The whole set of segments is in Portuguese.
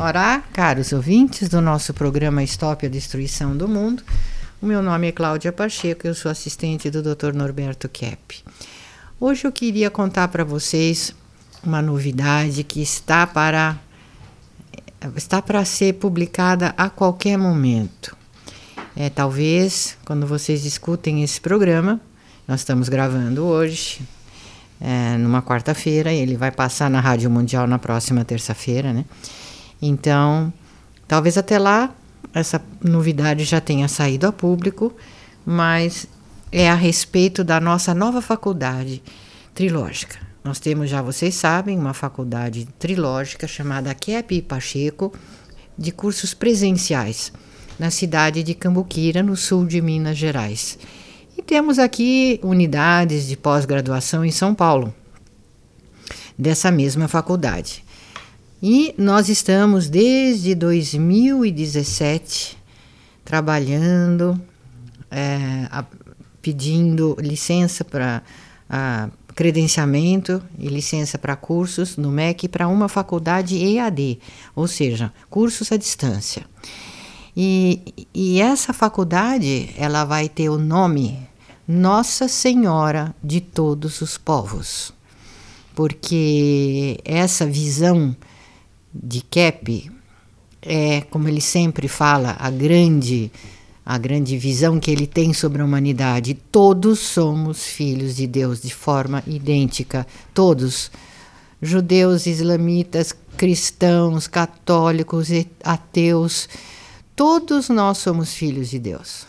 Ora, caros ouvintes do nosso programa Stop a Destruição do Mundo, o meu nome é Cláudia Pacheco e eu sou assistente do Dr. Norberto Kepp. Hoje eu queria contar para vocês uma novidade que está para está para ser publicada a qualquer momento. É, talvez quando vocês escutem esse programa, nós estamos gravando hoje, é, numa quarta-feira, ele vai passar na Rádio Mundial na próxima terça-feira, né? Então, talvez até lá essa novidade já tenha saído a público, mas é a respeito da nossa nova faculdade trilógica. Nós temos, já vocês sabem, uma faculdade trilógica chamada Kepi Pacheco, de cursos presenciais, na cidade de Cambuquira, no sul de Minas Gerais. E temos aqui unidades de pós-graduação em São Paulo, dessa mesma faculdade. E nós estamos desde 2017 trabalhando, é, a, pedindo licença para credenciamento e licença para cursos no MEC para uma faculdade EAD, ou seja, cursos à distância. E, e essa faculdade ela vai ter o nome Nossa Senhora de Todos os Povos, porque essa visão de Kep é, como ele sempre fala, a grande a grande visão que ele tem sobre a humanidade. Todos somos filhos de Deus de forma idêntica, todos, judeus, islamitas, cristãos, católicos, ateus, todos nós somos filhos de Deus.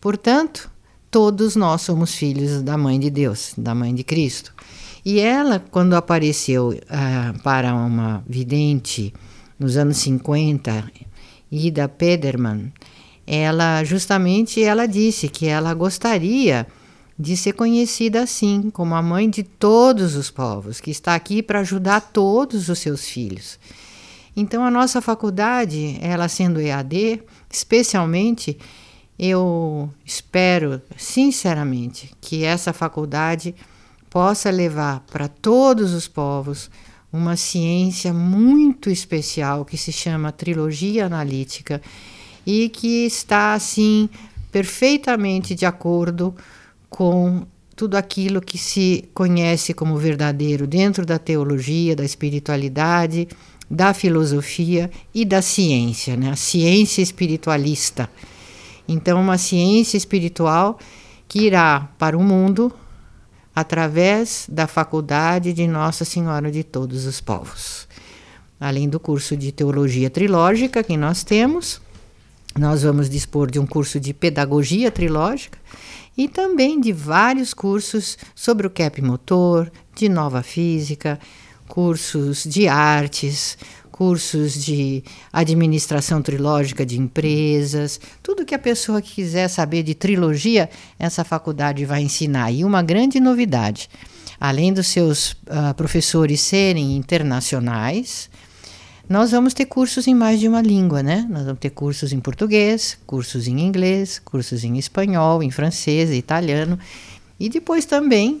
Portanto, todos nós somos filhos da mãe de Deus, da mãe de Cristo. E ela, quando apareceu uh, para uma vidente nos anos 50, Ida Pederman, ela justamente ela disse que ela gostaria de ser conhecida assim, como a mãe de todos os povos, que está aqui para ajudar todos os seus filhos. Então a nossa faculdade, ela sendo EAD, especialmente, eu espero sinceramente que essa faculdade possa levar para todos os povos uma ciência muito especial que se chama trilogia analítica e que está assim perfeitamente de acordo com tudo aquilo que se conhece como verdadeiro dentro da teologia, da espiritualidade, da filosofia e da ciência, né? a ciência espiritualista. Então, uma ciência espiritual que irá para o mundo através da Faculdade de Nossa Senhora de Todos os Povos. Além do curso de Teologia Trilógica que nós temos, nós vamos dispor de um curso de Pedagogia Trilógica e também de vários cursos sobre o CAP motor, de nova física, cursos de artes, cursos de administração trilógica de empresas, tudo que a pessoa quiser saber de trilogia, essa faculdade vai ensinar. E uma grande novidade, além dos seus uh, professores serem internacionais, nós vamos ter cursos em mais de uma língua, né? Nós vamos ter cursos em português, cursos em inglês, cursos em espanhol, em francês, italiano e depois também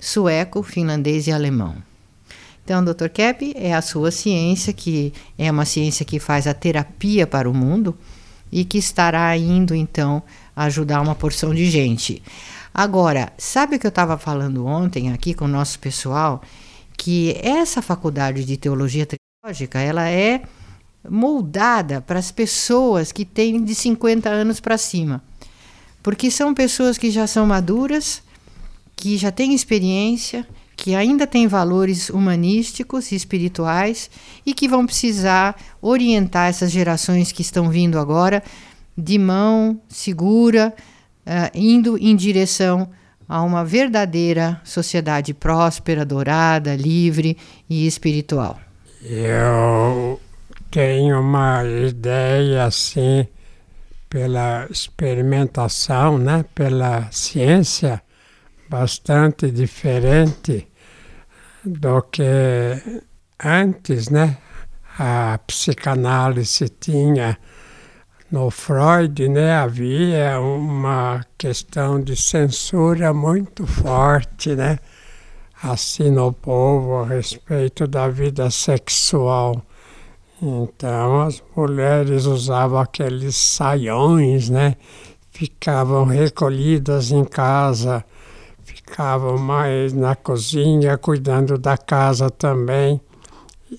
sueco, finlandês e alemão. Então, Dr. Kepp é a sua ciência, que é uma ciência que faz a terapia para o mundo e que estará indo, então, ajudar uma porção de gente. Agora, sabe o que eu estava falando ontem aqui com o nosso pessoal? Que essa faculdade de teologia teológica, ela é moldada para as pessoas que têm de 50 anos para cima. Porque são pessoas que já são maduras, que já têm experiência, que ainda têm valores humanísticos e espirituais e que vão precisar orientar essas gerações que estão vindo agora de mão segura, uh, indo em direção a uma verdadeira sociedade próspera, dourada, livre e espiritual. Eu tenho uma ideia assim pela experimentação, né, pela ciência bastante diferente do que antes, né? A psicanálise tinha no Freud, né, havia uma questão de censura muito forte, né, assim no povo a respeito da vida sexual. Então as mulheres usavam aqueles saiões, né? Ficavam recolhidas em casa, ficavam mais na cozinha, cuidando da casa também.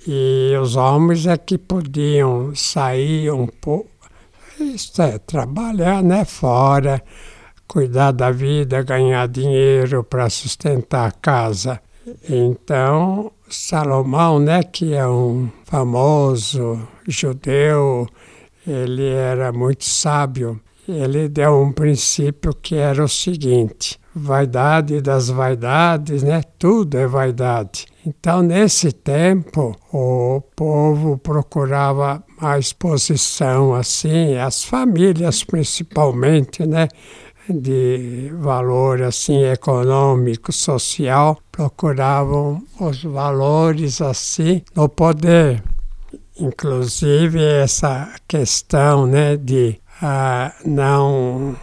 E os homens é que podiam sair um pouco, isso é, trabalhar né, fora, cuidar da vida, ganhar dinheiro para sustentar a casa. Então, Salomão, né, que é um famoso judeu, ele era muito sábio. Ele deu um princípio que era o seguinte: vaidade das vaidades, né? Tudo é vaidade. Então, nesse tempo, o povo procurava mais posição, assim, as famílias principalmente, né? de valor assim econômico, social, procuravam os valores assim no poder. Inclusive essa questão né, de uh, não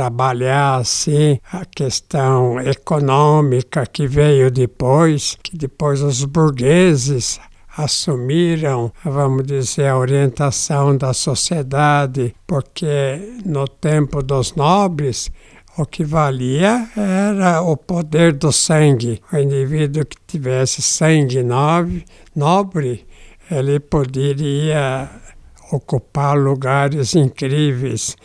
trabalhar assim a questão econômica que veio depois, que depois os burgueses assumiram, vamos dizer, a orientação da sociedade, porque no tempo dos nobres o que valia era o poder do sangue. O indivíduo que tivesse sangue nobre, ele poderia ocupar lugares incríveis.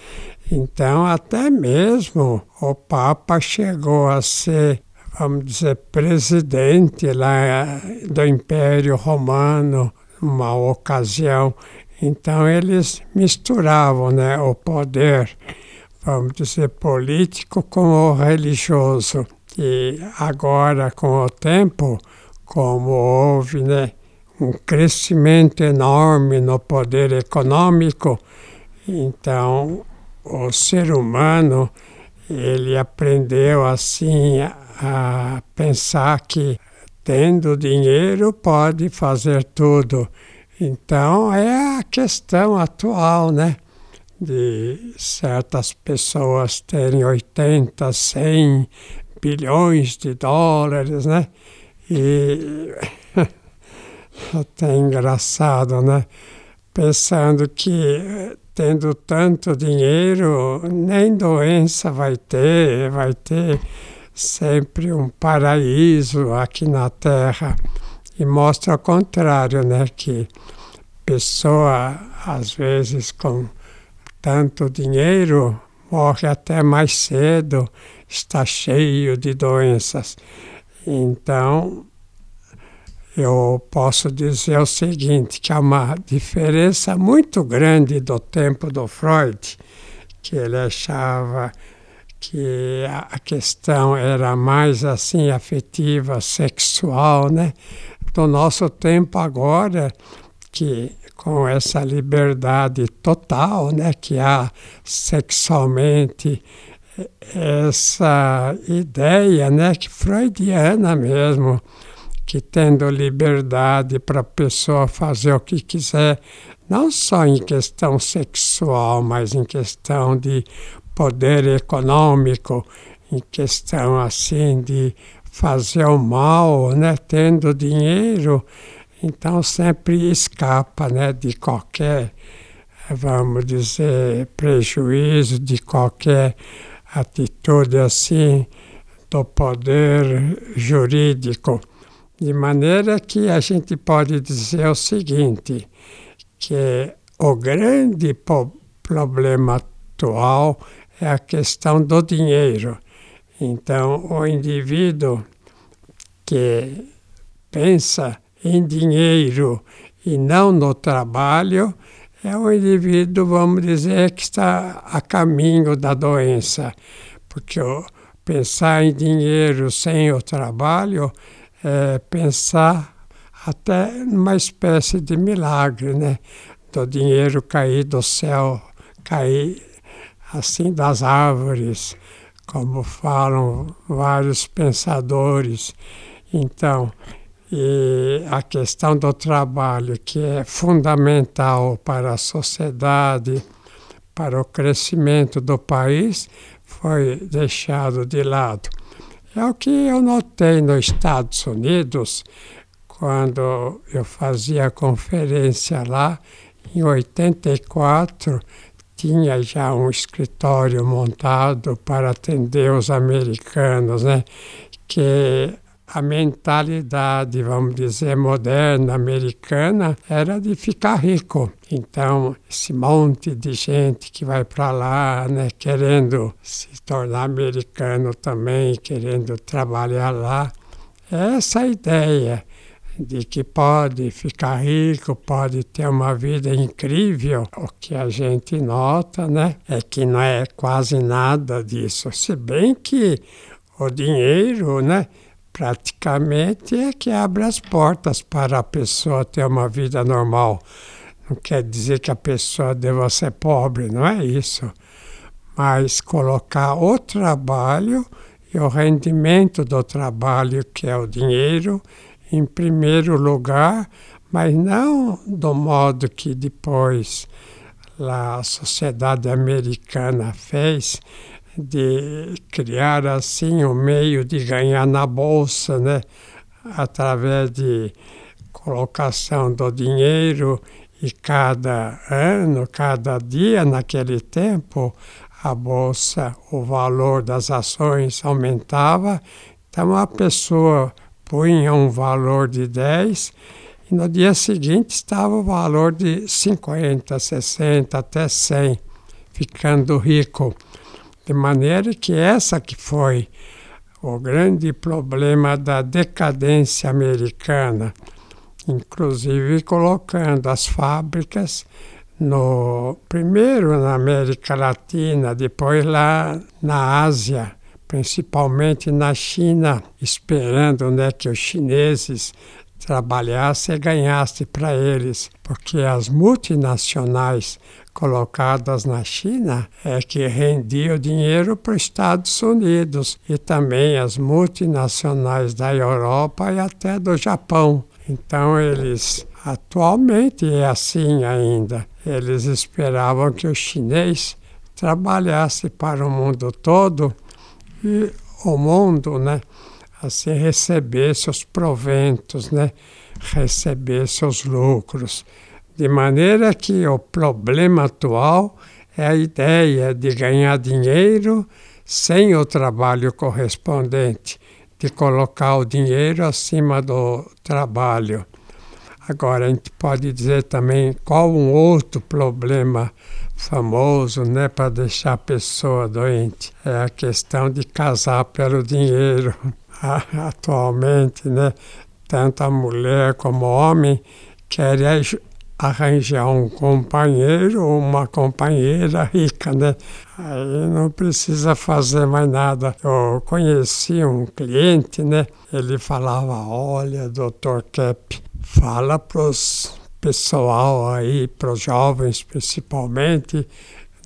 Então, até mesmo o Papa chegou a ser vamos dizer, presidente lá do Império Romano, uma ocasião. Então eles misturavam né, o poder, vamos dizer, político com o religioso. E agora, com o tempo, como houve né, um crescimento enorme no poder econômico, então o ser humano ele aprendeu assim a pensar que tendo dinheiro pode fazer tudo. Então é a questão atual, né? De certas pessoas terem 80, 100 bilhões de dólares, né? E até engraçado, né? Pensando que tendo tanto dinheiro, nem doença vai ter, vai ter sempre um paraíso aqui na Terra e mostra o contrário, né? Que pessoa, às vezes, com tanto dinheiro, morre até mais cedo, está cheio de doenças. Então, eu posso dizer o seguinte, que há uma diferença muito grande do tempo do Freud, que ele achava que a questão era mais assim afetiva, sexual, né? Do nosso tempo agora, que com essa liberdade total, né, que há sexualmente essa ideia, né, que freudiana mesmo, que tendo liberdade para a pessoa fazer o que quiser, não só em questão sexual, mas em questão de poder econômico, em questão assim de fazer o mal, né, tendo dinheiro, então sempre escapa, né, de qualquer, vamos dizer, prejuízo, de qualquer atitude assim do poder jurídico. De maneira que a gente pode dizer o seguinte, que o grande problema atual é a questão do dinheiro. Então, o indivíduo que pensa em dinheiro e não no trabalho é o indivíduo, vamos dizer, que está a caminho da doença. Porque pensar em dinheiro sem o trabalho é pensar até numa espécie de milagre, né? Do dinheiro cair do céu, cair assim das árvores, como falam vários pensadores. Então, e a questão do trabalho, que é fundamental para a sociedade, para o crescimento do país, foi deixado de lado. É o que eu notei nos Estados Unidos, quando eu fazia conferência lá, em 84, tinha já um escritório montado para atender os americanos, né? Que a mentalidade, vamos dizer, moderna americana era de ficar rico. Então, esse monte de gente que vai para lá, né, querendo se tornar americano também, querendo trabalhar lá, é essa ideia de que pode ficar rico, pode ter uma vida incrível. O que a gente nota, né, é que não é quase nada disso. Se bem que o dinheiro, né, praticamente é que abre as portas para a pessoa ter uma vida normal. Não quer dizer que a pessoa deva ser pobre, não é isso. Mas colocar o trabalho e o rendimento do trabalho, que é o dinheiro, em primeiro lugar, mas não do modo que depois a sociedade americana fez, de criar assim um meio de ganhar na bolsa, né? através de colocação do dinheiro e cada ano, cada dia naquele tempo, a bolsa, o valor das ações aumentava. Então a pessoa punha um valor de 10 e no dia seguinte estava o valor de 50, 60, até 100, ficando rico. De maneira que essa que foi o grande problema da decadência americana, inclusive colocando as fábricas no primeiro na América Latina, depois lá na Ásia, principalmente na China, esperando né, que os chineses trabalhassem e ganhassem para eles, porque as multinacionais colocadas na China é que rendiam dinheiro para os Estados Unidos e também as multinacionais da Europa e até do Japão. Então eles atualmente é assim ainda. Eles esperavam que o chinês trabalhasse para o mundo todo e o mundo, né, assim recebesse os proventos, né, recebesse os lucros. De maneira que o problema atual é a ideia de ganhar dinheiro sem o trabalho correspondente, de colocar o dinheiro acima do trabalho. Agora, a gente pode dizer também qual um outro problema famoso, né, para deixar a pessoa doente. É a questão de casar pelo dinheiro. Atualmente, né, tanto a mulher como o homem querem arranjar um companheiro ou uma companheira rica, né? Aí não precisa fazer mais nada. Eu conheci um cliente, né? Ele falava: Olha, doutor Kep, fala para os pessoal aí, para os jovens principalmente,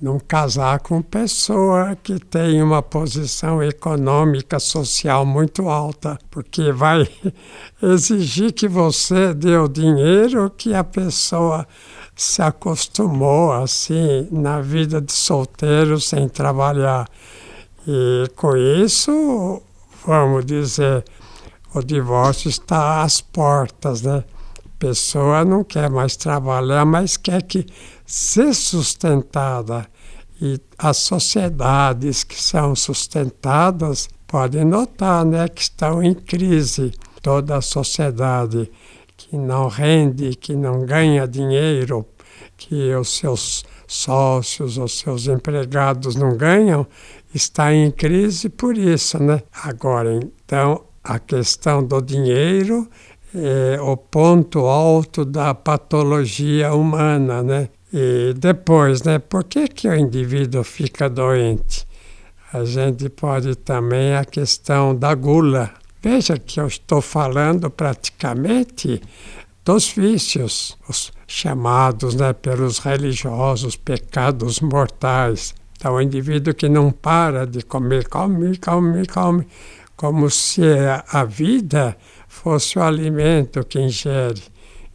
não casar com pessoa que tem uma posição econômica, social muito alta, porque vai exigir que você dê o dinheiro que a pessoa se acostumou assim na vida de solteiro sem trabalhar. E com isso, vamos dizer, o divórcio está às portas, né? pessoa não quer mais trabalhar, mas quer que ser sustentada. E as sociedades que são sustentadas podem notar né, que estão em crise. Toda a sociedade que não rende, que não ganha dinheiro, que os seus sócios, os seus empregados não ganham, está em crise por isso. Né? Agora, então, a questão do dinheiro é o ponto alto da patologia humana, né? E depois, né? Por que, que o indivíduo fica doente? A gente pode também a questão da gula. Veja que eu estou falando praticamente dos vícios, os chamados né, pelos religiosos pecados mortais. Então, o indivíduo que não para de comer, come, come, come, como se a vida fosse o alimento que ingere.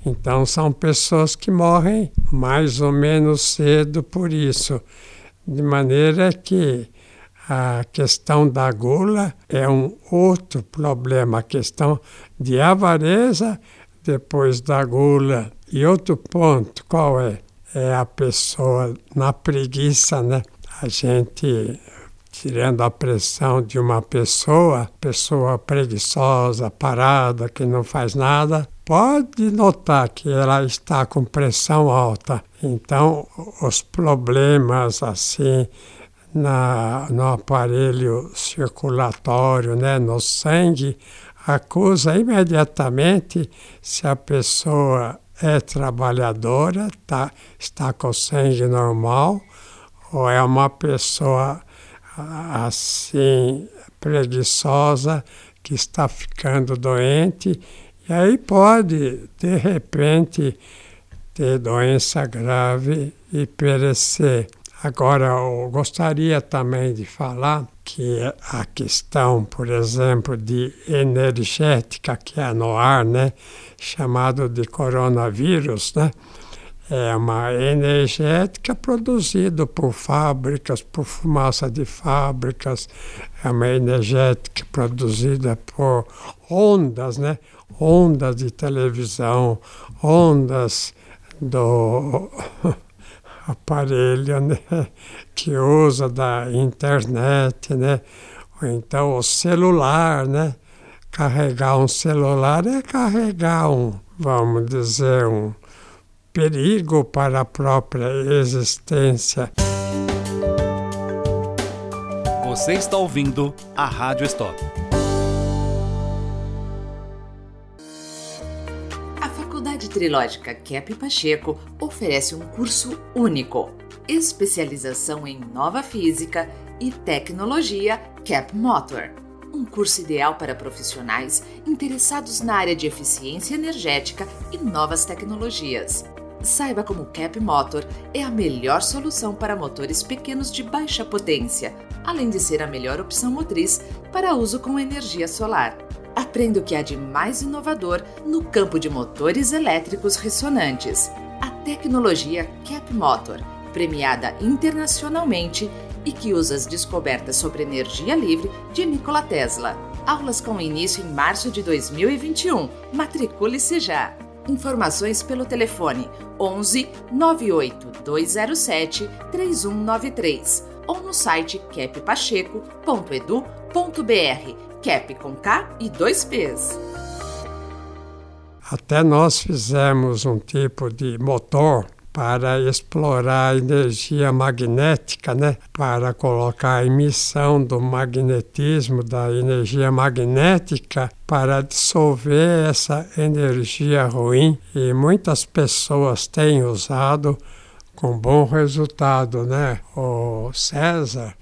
Então, são pessoas que morrem mais ou menos cedo por isso. De maneira que a questão da gula é um outro problema, a questão de avareza depois da gula. E outro ponto, qual é? É a pessoa na preguiça, né? A gente tirando a pressão de uma pessoa, pessoa preguiçosa, parada, que não faz nada, pode notar que ela está com pressão alta. Então, os problemas assim na, no aparelho circulatório, né, no sangue, acusa imediatamente se a pessoa é trabalhadora, tá, está com sangue normal, ou é uma pessoa assim preguiçosa que está ficando doente e aí pode de repente ter doença grave e perecer. Agora, eu gostaria também de falar que a questão, por exemplo, de energética que é no ar, né, chamado de coronavírus, né, é uma energética produzida por fábricas, por fumaça de fábricas, é uma energética produzida por ondas, né? Ondas de televisão, ondas do aparelho né? que usa da internet, né? Ou então o celular, né? Carregar um celular é carregar um, vamos dizer, um perigo para a própria existência. Você está ouvindo a Rádio Stop. A Faculdade Trilógica Kep Pacheco oferece um curso único, especialização em nova física e tecnologia Cap Motor. Um curso ideal para profissionais interessados na área de eficiência energética e novas tecnologias. Saiba como o Cap Motor é a melhor solução para motores pequenos de baixa potência, além de ser a melhor opção motriz para uso com energia solar. Aprenda o que há de mais inovador no campo de motores elétricos ressonantes. A tecnologia Cap Motor, premiada internacionalmente e que usa as descobertas sobre energia livre de Nikola Tesla. Aulas com início em março de 2021. Matricule-se já! Informações pelo telefone 11 98 207 3193 ou no site cappacheco.edu.br. Cap com K e dois P's. Até nós fizemos um tipo de motor para explorar a energia magnética, né? para colocar a emissão do magnetismo, da energia magnética, para dissolver essa energia ruim. E muitas pessoas têm usado com bom resultado. Né? O César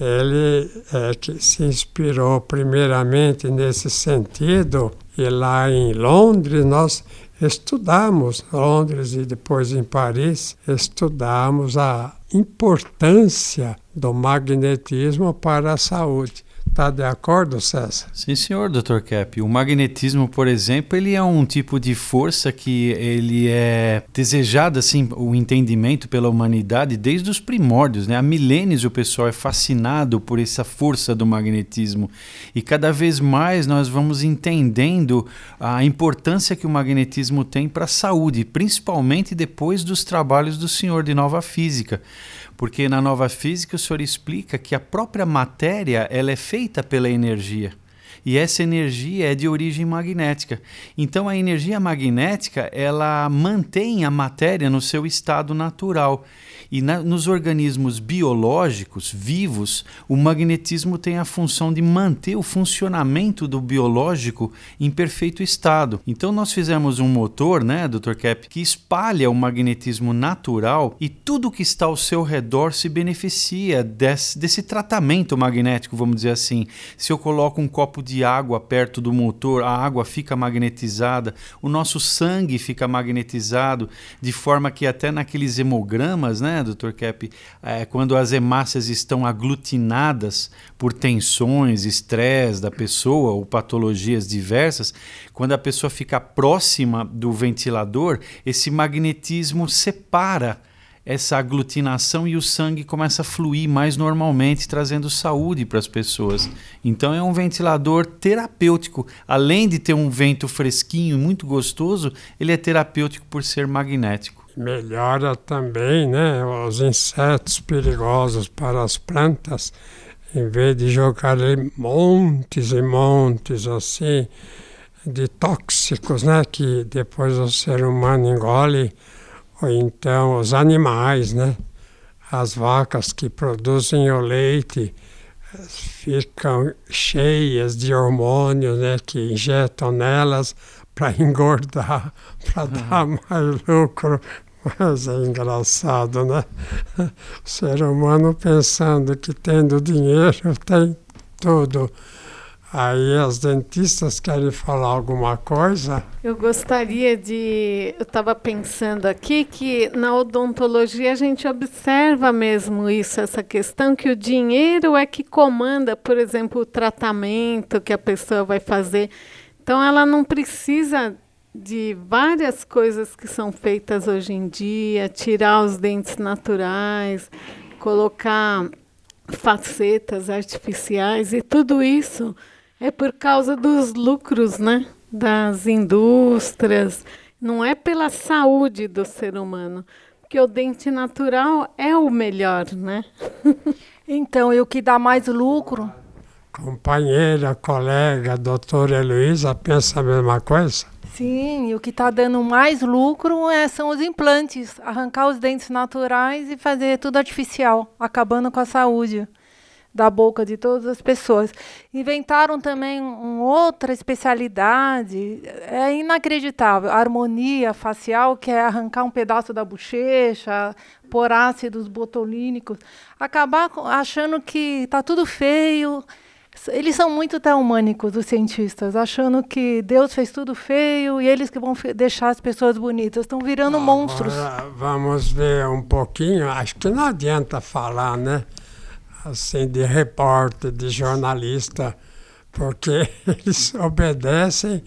ele é que se inspirou primeiramente nesse sentido e lá em Londres nós estudamos Londres e depois em Paris, estudamos a importância do magnetismo para a saúde. Está de acordo, César? Sim, senhor, Dr. Cap. O magnetismo, por exemplo, ele é um tipo de força que ele é desejado, assim, o entendimento pela humanidade desde os primórdios, né? Há milênios o pessoal é fascinado por essa força do magnetismo e cada vez mais nós vamos entendendo a importância que o magnetismo tem para a saúde, principalmente depois dos trabalhos do senhor de nova física porque na nova física o senhor explica que a própria matéria ela é feita pela energia. E essa energia é de origem magnética. Então a energia magnética, ela mantém a matéria no seu estado natural. E na, nos organismos biológicos vivos, o magnetismo tem a função de manter o funcionamento do biológico em perfeito estado. Então nós fizemos um motor, né, Dr. Cap, que espalha o magnetismo natural e tudo que está ao seu redor se beneficia desse, desse tratamento magnético, vamos dizer assim. Se eu coloco um copo de água perto do motor, a água fica magnetizada, o nosso sangue fica magnetizado, de forma que até naqueles hemogramas, né, Dr. Cap, é, quando as hemácias estão aglutinadas por tensões, estresse da pessoa ou patologias diversas, quando a pessoa fica próxima do ventilador, esse magnetismo separa essa aglutinação e o sangue começa a fluir mais normalmente, trazendo saúde para as pessoas. Então é um ventilador terapêutico. Além de ter um vento fresquinho, muito gostoso, ele é terapêutico por ser magnético. Melhora também né, os insetos perigosos para as plantas, em vez de jogar montes e montes assim de tóxicos, né, que depois o ser humano engole ou então os animais, né? As vacas que produzem o leite ficam cheias de hormônios, né? Que injetam nelas para engordar, para uhum. dar mais lucro. Mas é engraçado, né? O ser humano pensando que tendo dinheiro tem tudo. Aí as dentistas querem falar alguma coisa? Eu gostaria de. Eu estava pensando aqui que na odontologia a gente observa mesmo isso, essa questão que o dinheiro é que comanda, por exemplo, o tratamento que a pessoa vai fazer. Então ela não precisa de várias coisas que são feitas hoje em dia, tirar os dentes naturais, colocar facetas artificiais e tudo isso é por causa dos lucros, né? Das indústrias. Não é pela saúde do ser humano. Porque o dente natural é o melhor, né? então, e o que dá mais lucro? Companheira, colega, doutora Heloísa, pensa a mesma coisa? Sim, e o que está dando mais lucro é, são os implantes, arrancar os dentes naturais e fazer tudo artificial, acabando com a saúde da boca de todas as pessoas. Inventaram também uma outra especialidade, é inacreditável, a harmonia facial, que é arrancar um pedaço da bochecha, por ácidos botulínicos, acabar achando que está tudo feio. Eles são muito teomânicos, os cientistas, achando que Deus fez tudo feio e eles que vão deixar as pessoas bonitas. Estão virando Agora, monstros. Vamos ver um pouquinho. Acho que não adianta falar, né? Assim, de repórter, de jornalista, porque eles obedecem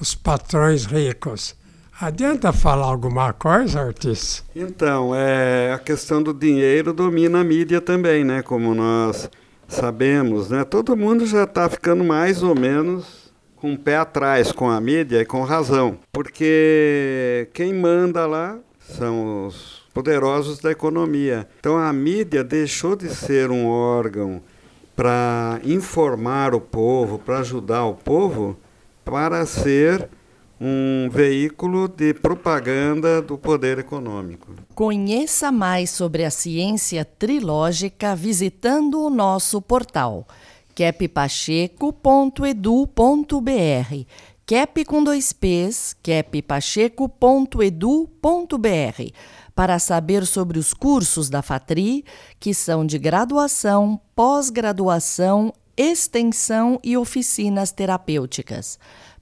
os patrões ricos. Adianta falar alguma coisa, Ortiz? Então, é, a questão do dinheiro domina a mídia também, né? Como nós sabemos, né? Todo mundo já está ficando mais ou menos com o pé atrás com a mídia e com razão. Porque quem manda lá são os poderosos da economia. Então a mídia deixou de ser um órgão para informar o povo, para ajudar o povo, para ser um veículo de propaganda do poder econômico. Conheça mais sobre a ciência trilógica visitando o nosso portal keppacheco.edu.br kep com dois p's, keppacheco.edu.br para saber sobre os cursos da FATRI, que são de graduação, pós-graduação, extensão e oficinas terapêuticas.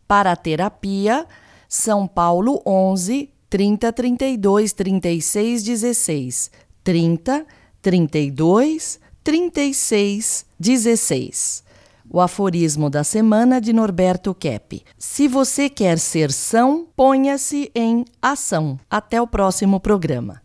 Para a terapia, São Paulo 11 30 32 36 16 30 32 36 16. O aforismo da semana de Norberto Kepp. Se você quer ser são, ponha-se em ação. Até o próximo programa.